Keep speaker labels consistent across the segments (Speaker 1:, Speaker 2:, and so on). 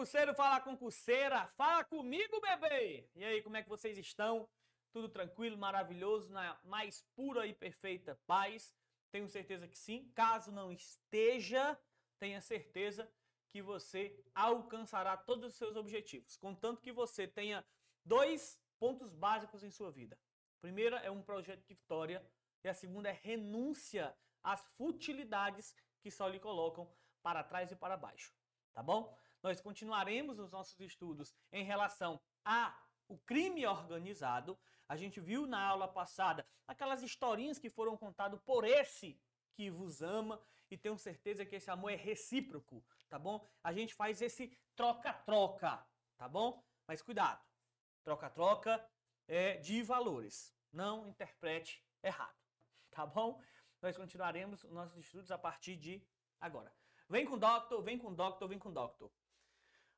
Speaker 1: concurseiro, fala concurseira, fala comigo, bebê! E aí, como é que vocês estão? Tudo tranquilo, maravilhoso, na mais pura e perfeita paz? Tenho certeza que sim. Caso não esteja, tenha certeza que você alcançará todos os seus objetivos, contanto que você tenha dois pontos básicos em sua vida. Primeira é um projeto de vitória e a segunda é renúncia às futilidades que só lhe colocam para trás e para baixo, tá bom? Nós continuaremos os nossos estudos em relação a o crime organizado. A gente viu na aula passada aquelas historinhas que foram contadas por esse que vos ama e tenho certeza que esse amor é recíproco, tá bom? A gente faz esse troca-troca, tá bom? Mas cuidado, troca-troca é de valores, não interprete errado, tá bom? Nós continuaremos os nossos estudos a partir de agora. Vem com o Doctor, vem com o Doctor, vem com o Doctor.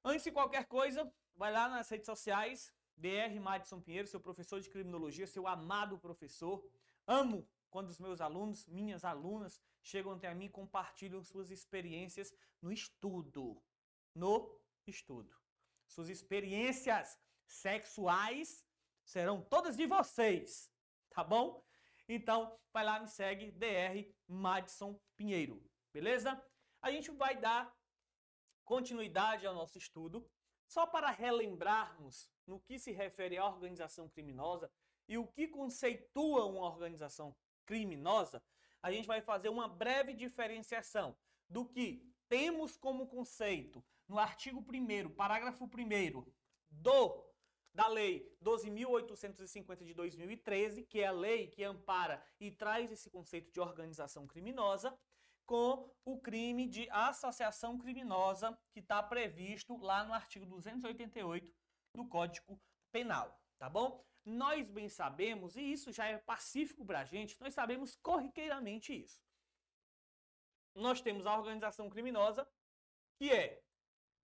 Speaker 1: Antes de qualquer coisa, vai lá nas redes sociais, DR Madison Pinheiro, seu professor de criminologia, seu amado professor. Amo quando os meus alunos, minhas alunas, chegam até mim e compartilham suas experiências no estudo. No estudo. Suas experiências sexuais serão todas de vocês, tá bom? Então, vai lá, me segue, DR Madison Pinheiro, beleza? A gente vai dar continuidade ao nosso estudo, só para relembrarmos no que se refere à organização criminosa e o que conceitua uma organização criminosa, a gente vai fazer uma breve diferenciação do que temos como conceito no artigo 1 parágrafo 1 do da lei 12.850 de 2013, que é a lei que ampara e traz esse conceito de organização criminosa, com o crime de associação criminosa que está previsto lá no artigo 288 do Código Penal, tá bom? Nós bem sabemos, e isso já é pacífico para a gente, nós sabemos corriqueiramente isso. Nós temos a organização criminosa, que é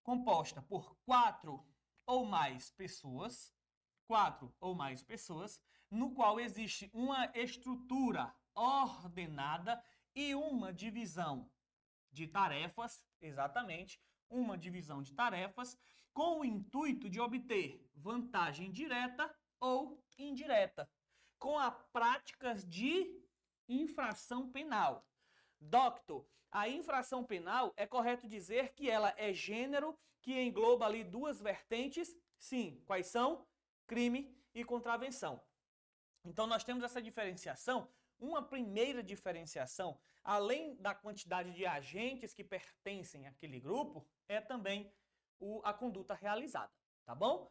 Speaker 1: composta por quatro ou mais pessoas, quatro ou mais pessoas, no qual existe uma estrutura ordenada e uma divisão de tarefas, exatamente, uma divisão de tarefas, com o intuito de obter vantagem direta ou indireta, com a práticas de infração penal. Doctor, a infração penal é correto dizer que ela é gênero que engloba ali duas vertentes? Sim, quais são? Crime e contravenção. Então nós temos essa diferenciação. Uma primeira diferenciação, além da quantidade de agentes que pertencem àquele grupo, é também o, a conduta realizada, tá bom?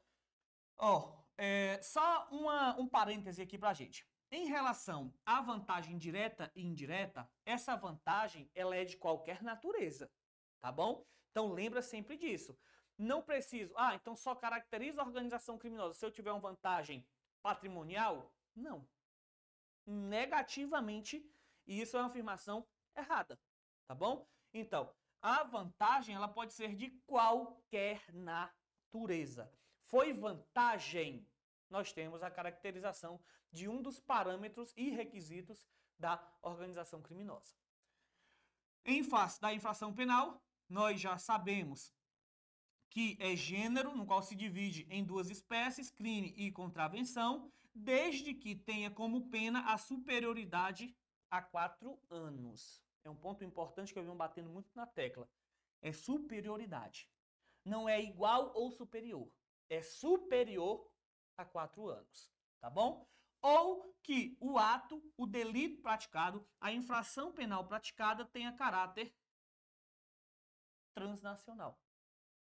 Speaker 1: Ó, oh, é, só uma, um parêntese aqui pra gente. Em relação à vantagem direta e indireta, essa vantagem ela é de qualquer natureza, tá bom? Então lembra sempre disso. Não preciso, ah, então só caracteriza a organização criminosa se eu tiver uma vantagem patrimonial? Não. Negativamente, e isso é uma afirmação errada, tá bom? Então, a vantagem ela pode ser de qualquer natureza. Foi vantagem, nós temos a caracterização de um dos parâmetros e requisitos da organização criminosa. Em face da infração penal, nós já sabemos que é gênero, no qual se divide em duas espécies, crime e contravenção, desde que tenha como pena a superioridade a quatro anos. É um ponto importante que eu venho batendo muito na tecla. É superioridade. Não é igual ou superior é superior a quatro anos, tá bom? Ou que o ato, o delito praticado, a infração penal praticada tenha caráter transnacional.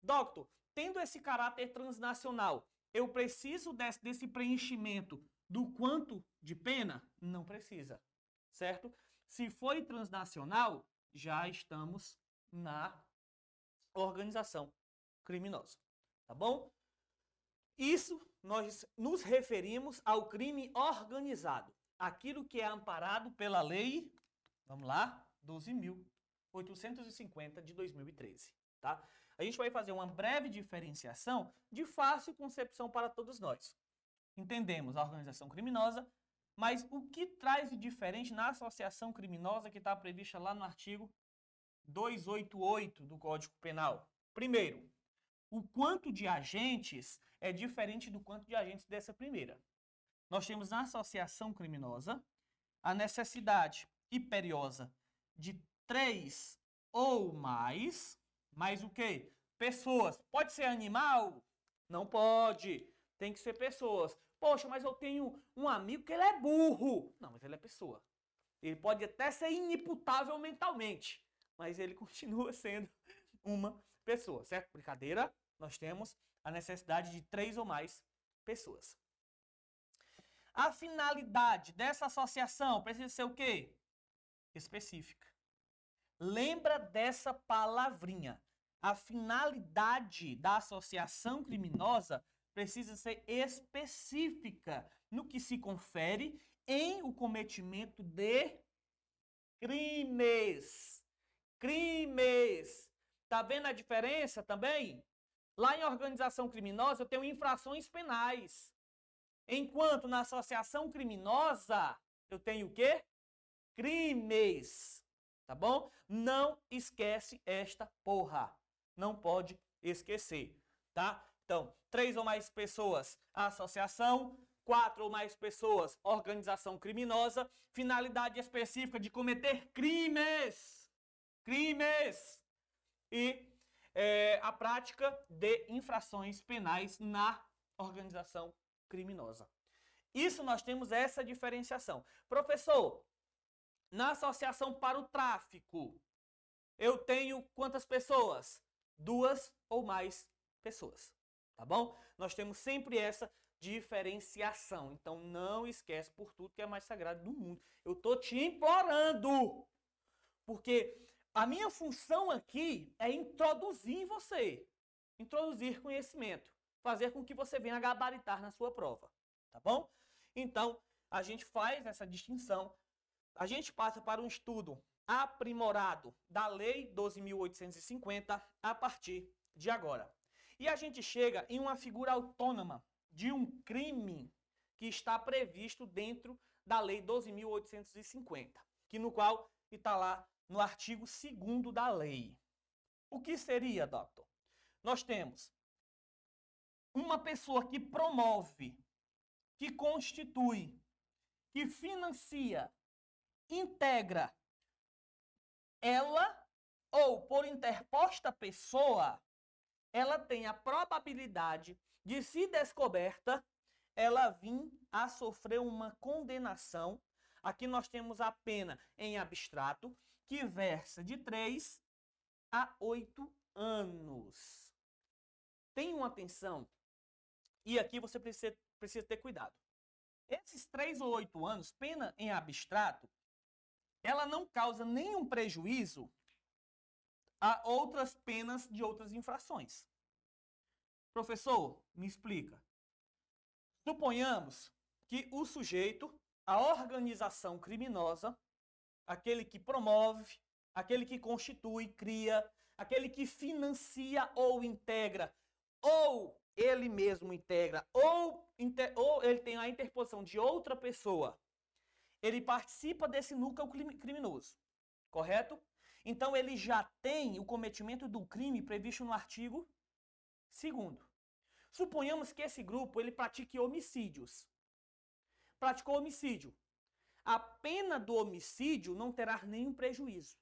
Speaker 1: Doctor, tendo esse caráter transnacional, eu preciso desse, desse preenchimento do quanto de pena? Não precisa, certo? Se foi transnacional, já estamos na organização criminosa, tá bom? Isso nós nos referimos ao crime organizado, aquilo que é amparado pela lei, vamos lá, 12.850 de 2013, tá? A gente vai fazer uma breve diferenciação de fácil concepção para todos nós. Entendemos a organização criminosa, mas o que traz de diferente na associação criminosa que está prevista lá no artigo 288 do Código Penal? Primeiro, o quanto de agentes é diferente do quanto de agentes dessa primeira. Nós temos na associação criminosa a necessidade imperiosa de três ou mais, mais o quê? Pessoas. Pode ser animal? Não pode. Tem que ser pessoas. Poxa, mas eu tenho um amigo que ele é burro. Não, mas ele é pessoa. Ele pode até ser inimputável mentalmente, mas ele continua sendo uma pessoa, certo? Brincadeira, nós temos a necessidade de três ou mais pessoas. A finalidade dessa associação precisa ser o quê? Específica. Lembra dessa palavrinha. A finalidade da associação criminosa precisa ser específica no que se confere em o cometimento de crimes. Crimes. Tá vendo a diferença também? Lá em organização criminosa eu tenho infrações penais. Enquanto na associação criminosa eu tenho o quê? Crimes. Tá bom? Não esquece esta porra. Não pode esquecer, tá? Então, três ou mais pessoas, associação, quatro ou mais pessoas, organização criminosa, finalidade específica de cometer crimes. Crimes! E é, a prática de infrações penais na organização criminosa. Isso nós temos essa diferenciação. Professor, na associação para o tráfico, eu tenho quantas pessoas? Duas ou mais pessoas. Tá bom? Nós temos sempre essa diferenciação. Então não esquece por tudo que é mais sagrado do mundo. Eu tô te implorando. Porque a minha função aqui é introduzir você. Introduzir conhecimento. Fazer com que você venha gabaritar na sua prova. Tá bom? Então, a gente faz essa distinção. A gente passa para um estudo aprimorado da Lei 12.850 a partir de agora. E a gente chega em uma figura autônoma de um crime que está previsto dentro da Lei 12.850, que no qual está lá no artigo 2 da lei. O que seria, doutor? Nós temos uma pessoa que promove, que constitui, que financia, integra ela ou por interposta pessoa, ela tem a probabilidade de se descoberta, ela vir a sofrer uma condenação. Aqui nós temos a pena em abstrato, que versa de 3 a 8 anos. Tenham atenção, e aqui você precisa, precisa ter cuidado. Esses 3 ou 8 anos, pena em abstrato, ela não causa nenhum prejuízo a outras penas de outras infrações. Professor, me explica. Suponhamos que o sujeito, a organização criminosa, aquele que promove, aquele que constitui, cria, aquele que financia ou integra, ou ele mesmo integra, ou, ou ele tem a interposição de outra pessoa, ele participa desse núcleo criminoso, correto? Então ele já tem o cometimento do crime previsto no artigo 2 Suponhamos que esse grupo ele pratique homicídios. Praticou homicídio. A pena do homicídio não terá nenhum prejuízo.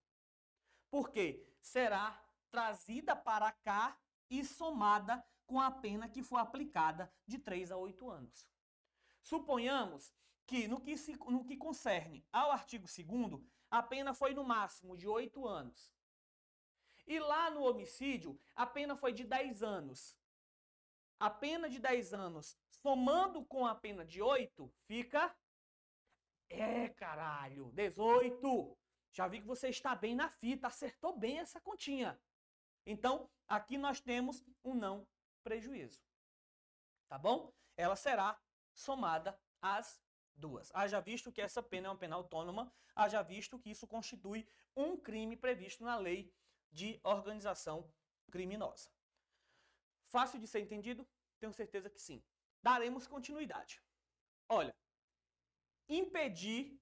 Speaker 1: Porque será trazida para cá e somada com a pena que for aplicada de 3 a 8 anos. Suponhamos que no que, se, no que concerne ao artigo 2 a pena foi no máximo de 8 anos. E lá no homicídio, a pena foi de 10 anos a pena de 10 anos somando com a pena de 8, fica. É, caralho, 18. Já vi que você está bem na fita, acertou bem essa continha. Então, aqui nós temos um não prejuízo. Tá bom? Ela será somada às duas. Haja visto que essa pena é uma pena autônoma, haja visto que isso constitui um crime previsto na lei de organização criminosa. Fácil de ser entendido? Tenho certeza que sim. Daremos continuidade. Olha, impedir,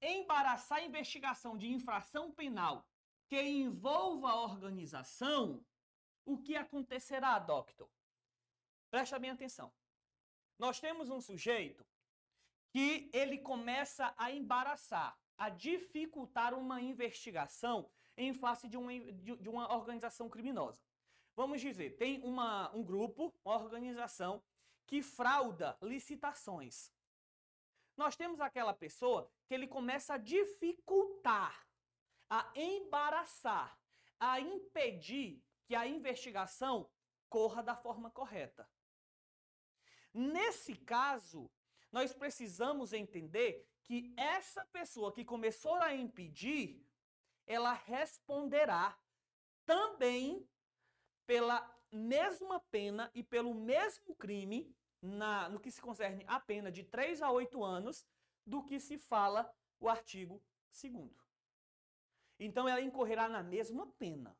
Speaker 1: embaraçar a investigação de infração penal que envolva a organização, o que acontecerá, doctor? Presta bem atenção. Nós temos um sujeito que ele começa a embaraçar, a dificultar uma investigação em face de uma, de, uma organização criminosa. Vamos dizer, tem uma, um grupo, uma organização que frauda licitações. Nós temos aquela pessoa que ele começa a dificultar, a embaraçar, a impedir que a investigação corra da forma correta. Nesse caso, nós precisamos entender que essa pessoa que começou a impedir, ela responderá também pela mesma pena e pelo mesmo crime na, no que se concerne a pena de 3 a 8 anos do que se fala o artigo 2 Então ela incorrerá na mesma pena,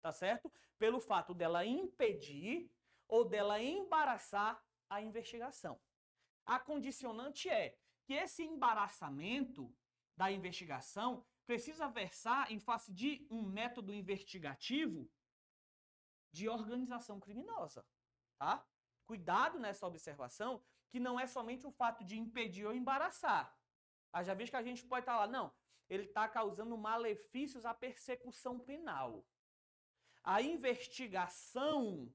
Speaker 1: tá certo? Pelo fato dela impedir ou dela embaraçar a investigação. A condicionante é que esse embaraçamento da investigação precisa versar em face de um método investigativo de organização criminosa, tá? Cuidado nessa observação, que não é somente o fato de impedir ou embaraçar. já visto que a gente pode estar lá, não, ele está causando malefícios à persecução penal. A investigação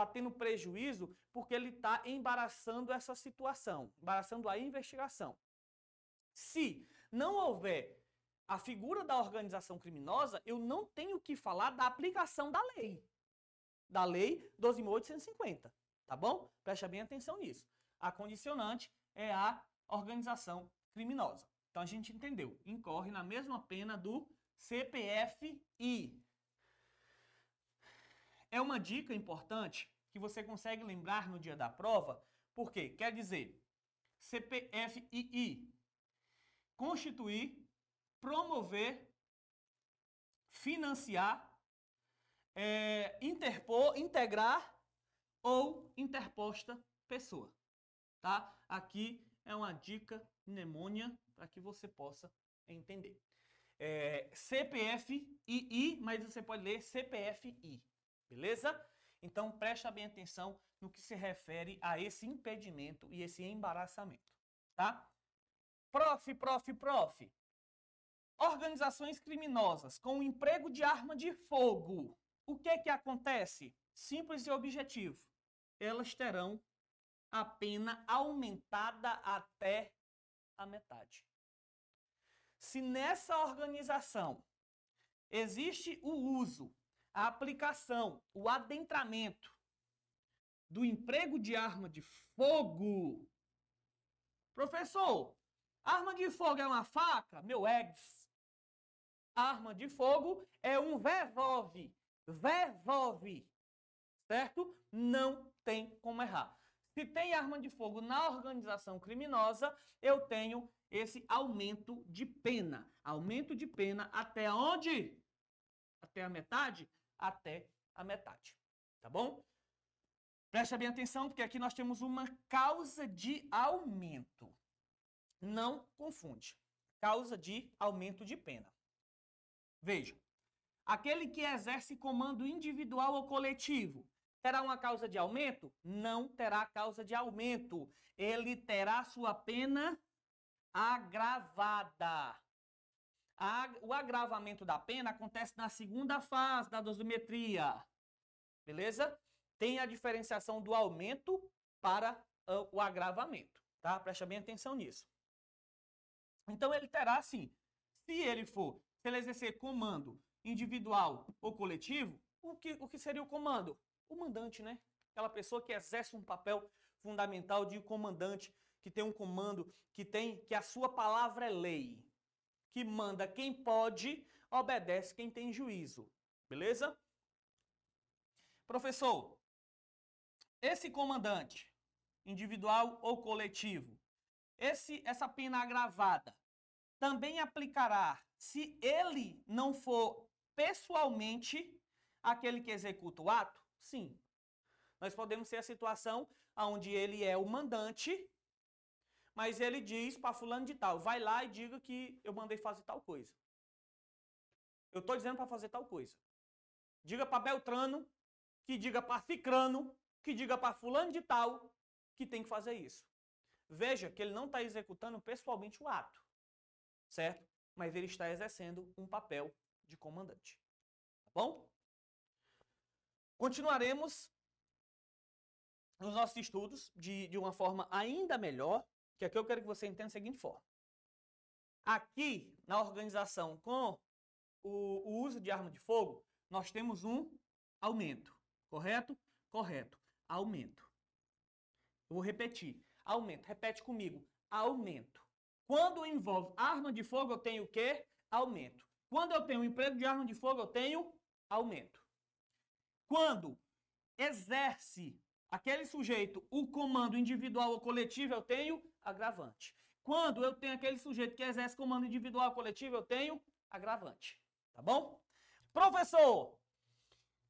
Speaker 1: está tendo prejuízo porque ele está embaraçando essa situação, embaraçando a investigação. Se não houver a figura da organização criminosa, eu não tenho que falar da aplicação da lei. Da lei 12.850, tá bom? Preste bem atenção nisso. A condicionante é a organização criminosa. Então a gente entendeu, incorre na mesma pena do CPFI, é uma dica importante que você consegue lembrar no dia da prova, porque quer dizer CPFII constituir, promover, financiar, é, interpor, integrar ou interposta pessoa. Tá? Aqui é uma dica mnemônia para que você possa entender. É, CPFII, mas você pode ler CPFI. Beleza? Então presta bem atenção no que se refere a esse impedimento e esse embaraçamento, tá? Prof, prof, prof. Organizações criminosas com emprego de arma de fogo. O que que acontece? Simples e objetivo. Elas terão a pena aumentada até a metade. Se nessa organização existe o uso a aplicação, o adentramento do emprego de arma de fogo. Professor, arma de fogo é uma faca? Meu ex. Arma de fogo é um vervove. Vervove. Certo? Não tem como errar. Se tem arma de fogo na organização criminosa, eu tenho esse aumento de pena. Aumento de pena até onde? Até a metade? Até a metade. Tá bom? Preste bem atenção, porque aqui nós temos uma causa de aumento. Não confunde. Causa de aumento de pena. Veja, aquele que exerce comando individual ou coletivo terá uma causa de aumento? Não terá causa de aumento. Ele terá sua pena agravada. A, o agravamento da pena acontece na segunda fase da dosimetria. Beleza? Tem a diferenciação do aumento para uh, o agravamento. Tá? Preste bem atenção nisso. Então ele terá assim, se ele for, se ele exercer comando individual ou coletivo, o que, o que seria o comando? O mandante, né? Aquela pessoa que exerce um papel fundamental de comandante, que tem um comando, que tem que a sua palavra é lei que manda quem pode, obedece quem tem juízo. Beleza? Professor, esse comandante, individual ou coletivo, esse, essa pena agravada também aplicará se ele não for pessoalmente aquele que executa o ato? Sim. Nós podemos ter a situação onde ele é o mandante mas ele diz para fulano de tal, vai lá e diga que eu mandei fazer tal coisa. Eu estou dizendo para fazer tal coisa. Diga para Beltrano que diga para cicrano, que diga para fulano de tal, que tem que fazer isso. Veja que ele não está executando pessoalmente o ato, certo? Mas ele está exercendo um papel de comandante. Tá bom? Continuaremos nos nossos estudos de, de uma forma ainda melhor, que aqui eu quero que você entenda da seguinte forma. Aqui, na organização com o, o uso de arma de fogo, nós temos um aumento. Correto? Correto. Aumento. Eu vou repetir. Aumento. Repete comigo. Aumento. Quando envolve arma de fogo, eu tenho o quê? Aumento. Quando eu tenho emprego de arma de fogo, eu tenho aumento. Quando exerce aquele sujeito o comando individual ou coletivo, eu tenho agravante. Quando eu tenho aquele sujeito que exerce comando individual coletivo, eu tenho agravante. Tá bom? Professor,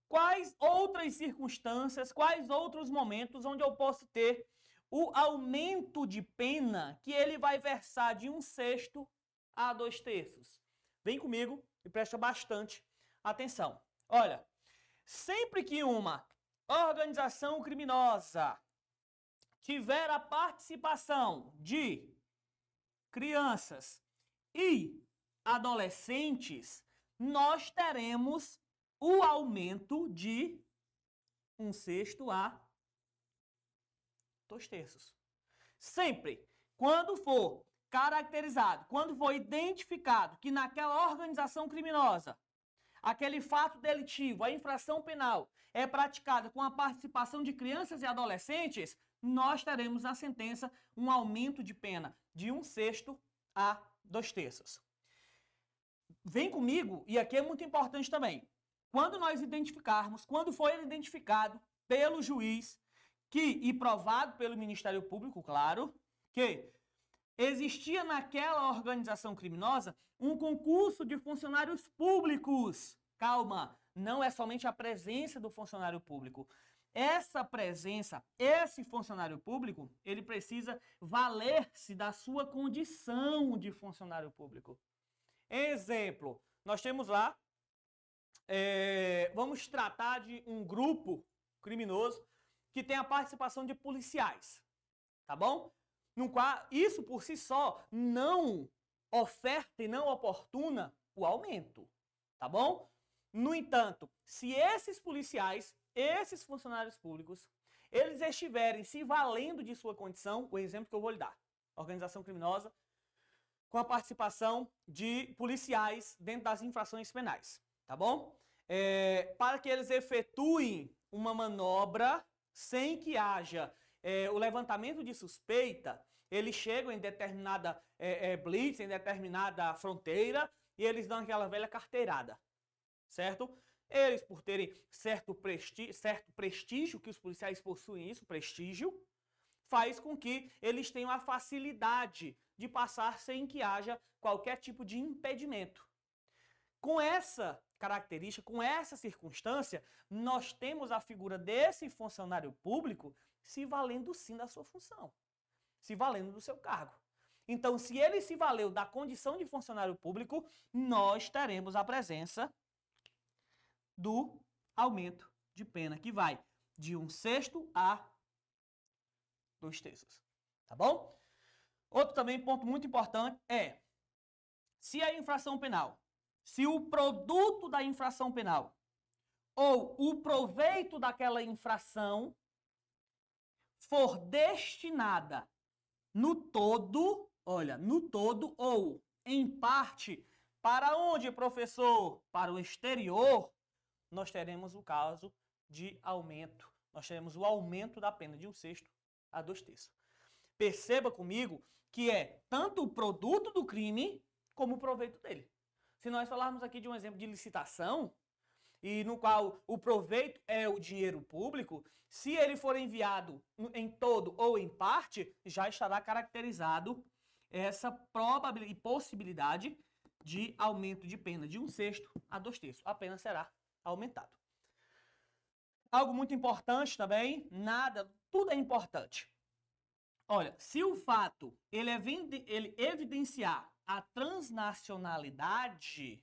Speaker 1: quais outras circunstâncias, quais outros momentos onde eu posso ter o aumento de pena que ele vai versar de um sexto a dois terços? Vem comigo e presta bastante atenção. Olha, Sempre que uma organização criminosa tiver a participação de crianças e adolescentes, nós teremos o aumento de um sexto a dois terços. Sempre, quando for caracterizado, quando for identificado que naquela organização criminosa aquele fato delitivo, a infração penal, é praticada com a participação de crianças e adolescentes, nós teremos na sentença um aumento de pena de um sexto a dois terços. Vem comigo, e aqui é muito importante também. Quando nós identificarmos, quando for identificado pelo juiz, que e provado pelo Ministério Público, claro, que existia naquela organização criminosa um concurso de funcionários públicos. Calma, não é somente a presença do funcionário público. Essa presença, esse funcionário público, ele precisa valer-se da sua condição de funcionário público. Exemplo, nós temos lá, é, vamos tratar de um grupo criminoso que tem a participação de policiais, tá bom? Isso por si só não oferta e não oportuna o aumento, tá bom? No entanto, se esses policiais, esses funcionários públicos, eles estiverem se valendo de sua condição, o exemplo que eu vou lhe dar, organização criminosa, com a participação de policiais dentro das infrações penais, tá bom? É, para que eles efetuem uma manobra sem que haja é, o levantamento de suspeita, eles chegam em determinada é, é, blitz, em determinada fronteira, e eles dão aquela velha carteirada, certo? Eles, por terem certo, presti certo prestígio, que os policiais possuem isso, prestígio, faz com que eles tenham a facilidade de passar sem que haja qualquer tipo de impedimento. Com essa característica, com essa circunstância, nós temos a figura desse funcionário público se valendo sim da sua função se valendo do seu cargo. Então, se ele se valeu da condição de funcionário público, nós teremos a presença do aumento de pena, que vai de um sexto a dois terços. Tá bom? Outro também ponto muito importante é se a infração penal, se o produto da infração penal ou o proveito daquela infração for destinada no todo, olha, no todo ou em parte, para onde, professor? Para o exterior, nós teremos o caso de aumento. Nós teremos o aumento da pena de um sexto a dois terços. Perceba comigo que é tanto o produto do crime como o proveito dele. Se nós falarmos aqui de um exemplo de licitação, e no qual o proveito é o dinheiro público, se ele for enviado em todo ou em parte, já estará caracterizado essa probabilidade e possibilidade de aumento de pena de um sexto a dois terços. A pena será aumentado. Algo muito importante também, nada, tudo é importante. Olha, se o fato ele, ele evidenciar a transnacionalidade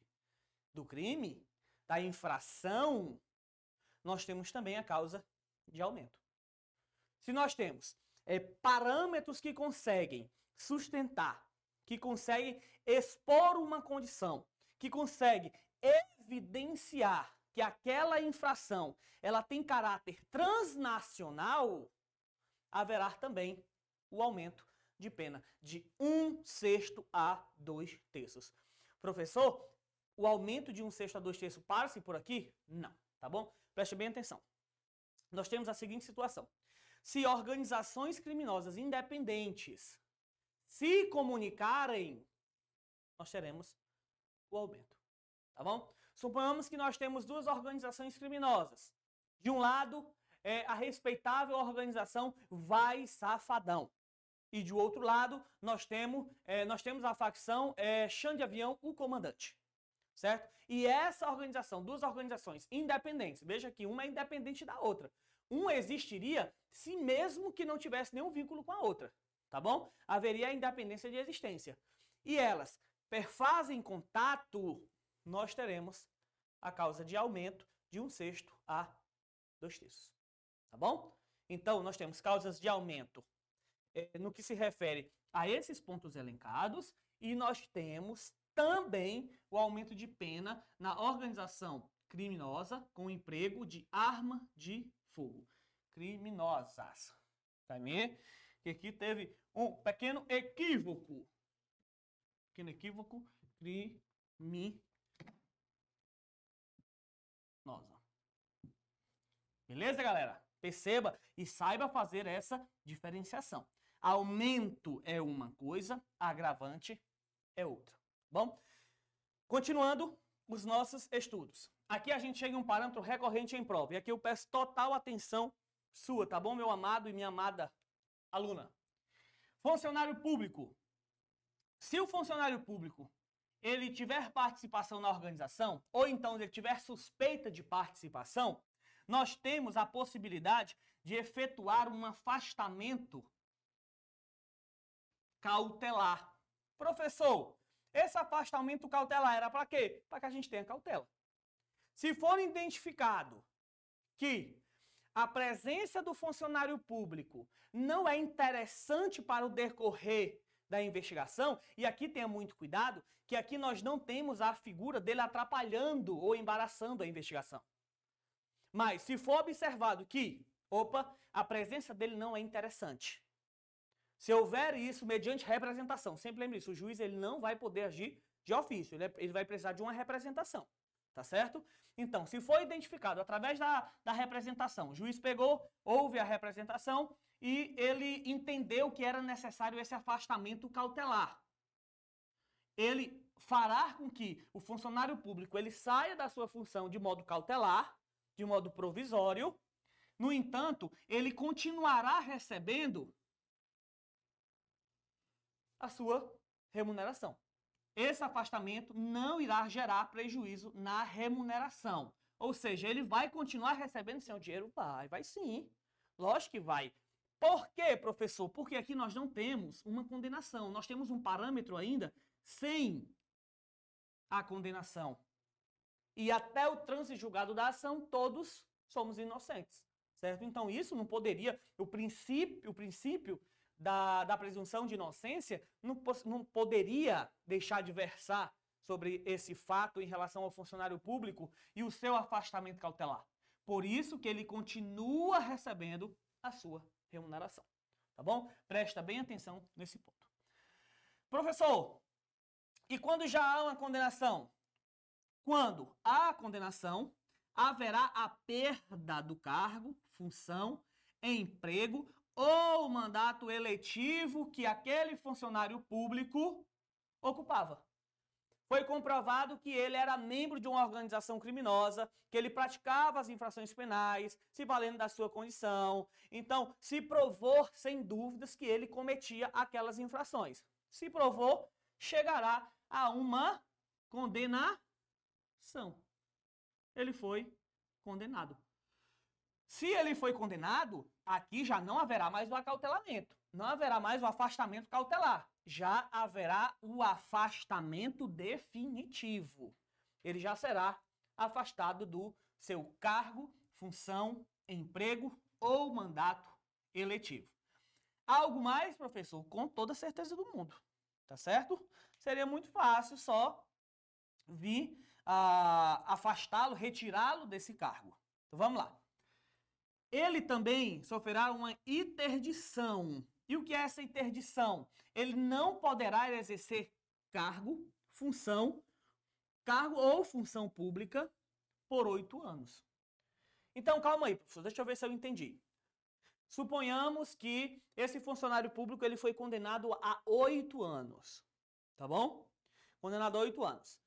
Speaker 1: do crime, da infração, nós temos também a causa de aumento. Se nós temos é, parâmetros que conseguem sustentar, que conseguem expor uma condição, que conseguem evidenciar que aquela infração ela tem caráter transnacional, haverá também o aumento de pena de um sexto a dois terços. Professor, o aumento de um sexto a dois terços para-se por aqui? Não, tá bom? Preste bem atenção. Nós temos a seguinte situação. Se organizações criminosas independentes se comunicarem, nós teremos o aumento. Tá bom? Suponhamos que nós temos duas organizações criminosas. De um lado, é a respeitável organização Vai Safadão. E de outro lado, nós temos, é, nós temos a facção é, Chão de Avião, o comandante certo? E essa organização, duas organizações independentes, veja que uma é independente da outra. Uma existiria se mesmo que não tivesse nenhum vínculo com a outra, tá bom? Haveria a independência de existência. E elas perfazem contato, nós teremos a causa de aumento de um sexto a dois terços, tá bom? Então, nós temos causas de aumento é, no que se refere a esses pontos elencados e nós temos também o aumento de pena na organização criminosa com emprego de arma de fogo. Criminosas. Tá me? Que aqui teve um pequeno equívoco. Pequeno equívoco. Criminosa. Beleza, galera? Perceba e saiba fazer essa diferenciação. Aumento é uma coisa, agravante é outra. Bom, continuando os nossos estudos. Aqui a gente chega em um parâmetro recorrente em prova. E aqui eu peço total atenção sua, tá bom, meu amado e minha amada aluna? Funcionário público. Se o funcionário público ele tiver participação na organização, ou então ele tiver suspeita de participação, nós temos a possibilidade de efetuar um afastamento cautelar. Professor, esse afastamento cautelar era para quê? Para que a gente tenha cautela. Se for identificado que a presença do funcionário público não é interessante para o decorrer da investigação, e aqui tenha muito cuidado, que aqui nós não temos a figura dele atrapalhando ou embaraçando a investigação. Mas se for observado que, opa, a presença dele não é interessante, se houver isso mediante representação, sempre lembre isso, o juiz ele não vai poder agir de ofício, ele, é, vai precisar de uma representação, tá certo? Então, se for identificado através da, da representação, o juiz pegou, houve a representação e ele entendeu que era necessário esse afastamento cautelar. Ele fará com que o funcionário público ele saia da sua função de modo cautelar, de modo provisório. No entanto, ele continuará recebendo a sua remuneração. Esse afastamento não irá gerar prejuízo na remuneração. Ou seja, ele vai continuar recebendo seu dinheiro? Vai, vai sim. Lógico que vai. Por quê, professor? Porque aqui nós não temos uma condenação. Nós temos um parâmetro ainda sem a condenação. E até o trânsito julgado da ação, todos somos inocentes. Certo? Então, isso não poderia. O princípio, o princípio da, da presunção de inocência não, não poderia deixar de versar sobre esse fato em relação ao funcionário público e o seu afastamento cautelar. Por isso que ele continua recebendo a sua remuneração. Tá bom? Presta bem atenção nesse ponto. Professor, e quando já há uma condenação? Quando há condenação, haverá a perda do cargo, função, emprego ou mandato eletivo que aquele funcionário público ocupava. Foi comprovado que ele era membro de uma organização criminosa, que ele praticava as infrações penais, se valendo da sua condição. Então, se provou, sem dúvidas, que ele cometia aquelas infrações. Se provou, chegará a uma condenação. Ele foi condenado. Se ele foi condenado, aqui já não haverá mais o acautelamento, não haverá mais o afastamento cautelar, já haverá o afastamento definitivo. Ele já será afastado do seu cargo, função, emprego ou mandato eletivo. Algo mais, professor? Com toda certeza do mundo, tá certo? Seria muito fácil só vir ah, afastá-lo, retirá-lo desse cargo. Então vamos lá. Ele também sofrerá uma interdição. E o que é essa interdição? Ele não poderá exercer cargo, função, cargo ou função pública por oito anos. Então, calma aí, professor, deixa eu ver se eu entendi. Suponhamos que esse funcionário público ele foi condenado a oito anos, tá bom? Condenado a oito anos.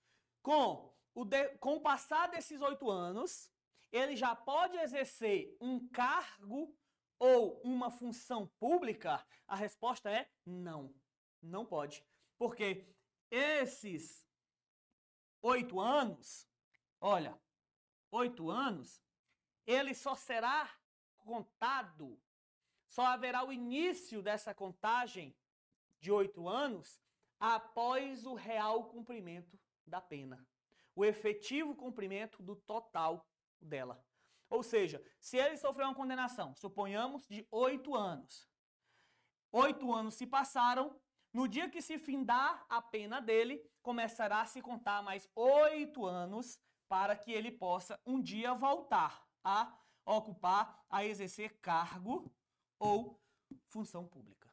Speaker 1: Com o, de, com o passar desses oito anos, ele já pode exercer um cargo ou uma função pública? A resposta é não, não pode. Porque esses oito anos, olha, oito anos, ele só será contado só haverá o início dessa contagem de oito anos após o real cumprimento da pena. O efetivo cumprimento do total dela. Ou seja, se ele sofreu uma condenação, suponhamos, de oito anos. Oito anos se passaram, no dia que se findar a pena dele, começará a se contar mais oito anos para que ele possa um dia voltar a ocupar, a exercer cargo ou função pública.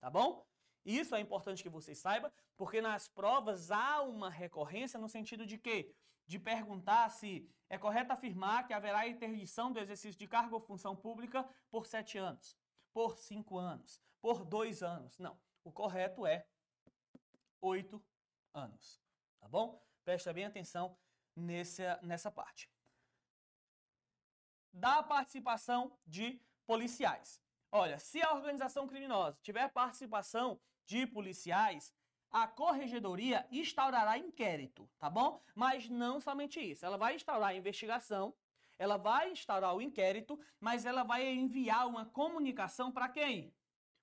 Speaker 1: Tá bom? Isso é importante que vocês saibam, porque nas provas há uma recorrência no sentido de que de perguntar se é correto afirmar que haverá interdição do exercício de cargo ou função pública por sete anos, por cinco anos, por dois anos. Não. O correto é oito anos. Tá bom? Presta bem atenção nessa, nessa parte. Da participação de policiais. Olha, se a organização criminosa tiver participação de policiais, a corregedoria instaurará inquérito, tá bom? Mas não somente isso. Ela vai instaurar a investigação, ela vai instaurar o inquérito, mas ela vai enviar uma comunicação para quem?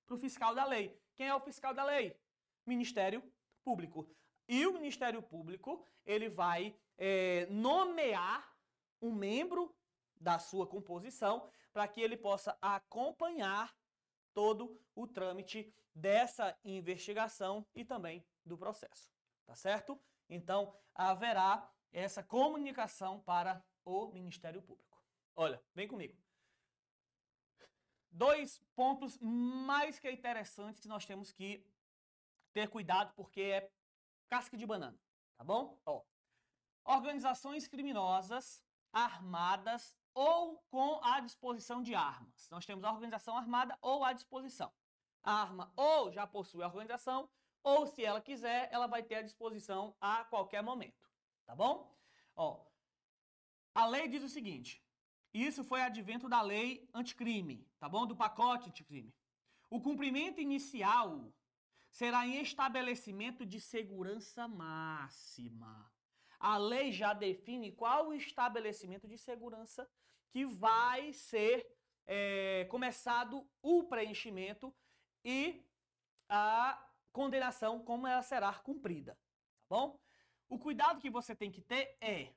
Speaker 1: Para o fiscal da lei. Quem é o fiscal da lei? Ministério Público. E o Ministério Público, ele vai é, nomear um membro da sua composição para que ele possa acompanhar todo o trâmite dessa investigação e também do processo, tá certo? Então, haverá essa comunicação para o Ministério Público. Olha, vem comigo. Dois pontos mais que interessantes que nós temos que ter cuidado porque é casca de banana, tá bom? Ó, organizações criminosas armadas ou com a disposição de armas. Nós temos a organização armada ou à disposição. A arma ou já possui a organização, ou se ela quiser, ela vai ter à disposição a qualquer momento. Tá bom? Ó, a lei diz o seguinte: isso foi advento da lei anticrime, tá bom? Do pacote anticrime. O cumprimento inicial será em estabelecimento de segurança máxima a lei já define qual o estabelecimento de segurança que vai ser é, começado o preenchimento e a condenação, como ela será cumprida. Tá bom? O cuidado que você tem que ter é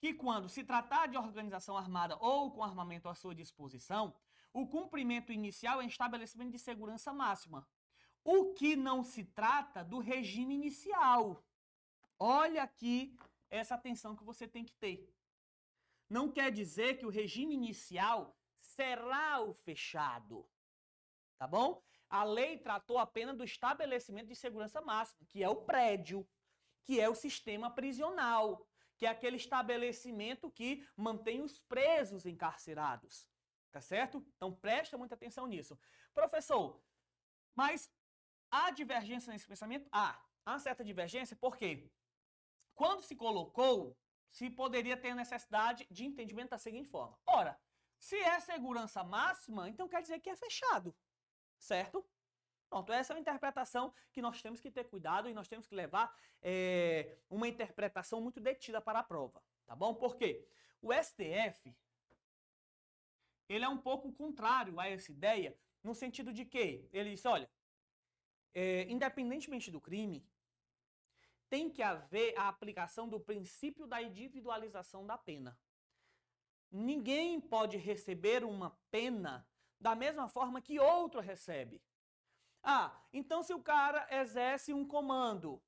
Speaker 1: que quando se tratar de organização armada ou com armamento à sua disposição, o cumprimento inicial é estabelecimento de segurança máxima. O que não se trata do regime inicial. Olha aqui essa atenção que você tem que ter. Não quer dizer que o regime inicial será o fechado. Tá bom? A lei tratou apenas do estabelecimento de segurança máxima, que é o prédio, que é o sistema prisional, que é aquele estabelecimento que mantém os presos encarcerados. Tá certo? Então presta muita atenção nisso. Professor, mas há divergência nesse pensamento? Há. Há certa divergência, por quê? Quando se colocou, se poderia ter necessidade de entendimento da seguinte forma. Ora, se é segurança máxima, então quer dizer que é fechado, certo? Pronto, essa é uma interpretação que nós temos que ter cuidado e nós temos que levar é, uma interpretação muito detida para a prova, tá bom? Porque o STF, ele é um pouco contrário a essa ideia, no sentido de que ele diz, olha, é, independentemente do crime, tem que haver a aplicação do princípio da individualização da pena. ninguém pode receber uma pena da mesma forma que outro recebe. Ah, então se o cara exerce um comando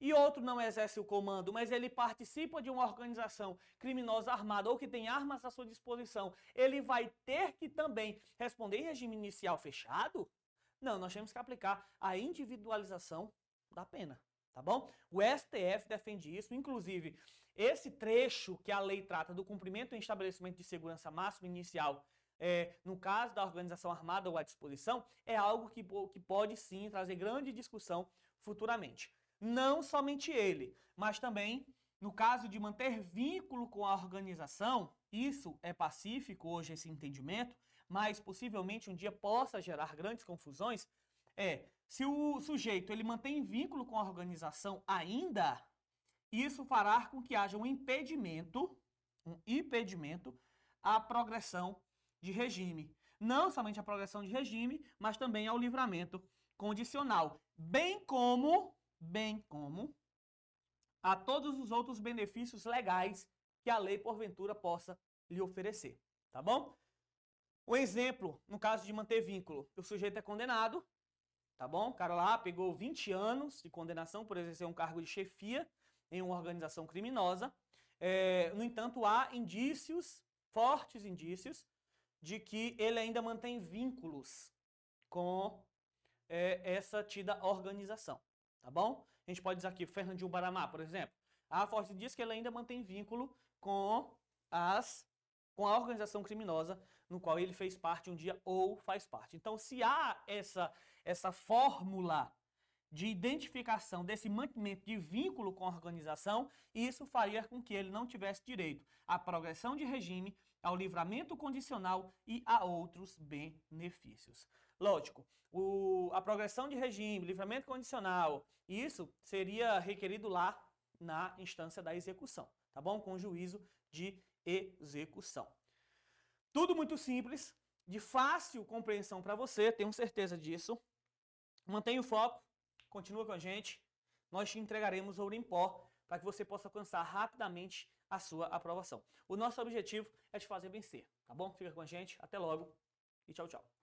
Speaker 1: e outro não exerce o comando, mas ele participa de uma organização criminosa armada ou que tem armas à sua disposição, ele vai ter que também responder em regime inicial fechado? Não, nós temos que aplicar a individualização da pena, tá bom? O STF defende isso, inclusive esse trecho que a lei trata do cumprimento e estabelecimento de segurança máxima inicial é, no caso da organização armada ou à disposição, é algo que, que pode sim trazer grande discussão futuramente. Não somente ele, mas também no caso de manter vínculo com a organização, isso é pacífico hoje esse entendimento, mas possivelmente um dia possa gerar grandes confusões, é se o sujeito ele mantém vínculo com a organização ainda, isso fará com que haja um impedimento, um impedimento à progressão de regime. Não somente a progressão de regime, mas também ao livramento condicional, bem como, bem como a todos os outros benefícios legais que a lei porventura possa lhe oferecer, tá bom? O exemplo, no caso de manter vínculo, o sujeito é condenado, tá bom? O cara lá pegou 20 anos de condenação por exercer um cargo de chefia em uma organização criminosa. É, no entanto, há indícios, fortes indícios, de que ele ainda mantém vínculos com é, essa tida organização, tá bom? A gente pode dizer aqui, Fernandinho Baramá, por exemplo. A Forte diz que ele ainda mantém vínculo com, as, com a organização criminosa no qual ele fez parte um dia ou faz parte. Então, se há essa, essa fórmula de identificação desse mantimento de vínculo com a organização, isso faria com que ele não tivesse direito à progressão de regime, ao livramento condicional e a outros benefícios. Lógico, o, a progressão de regime, livramento condicional, isso seria requerido lá na instância da execução, tá bom? Com juízo de execução. Tudo muito simples, de fácil compreensão para você, tenho certeza disso. Mantenha o foco, continua com a gente. Nós te entregaremos ouro em pó para que você possa alcançar rapidamente a sua aprovação. O nosso objetivo é te fazer vencer, tá bom? Fica com a gente, até logo e tchau, tchau.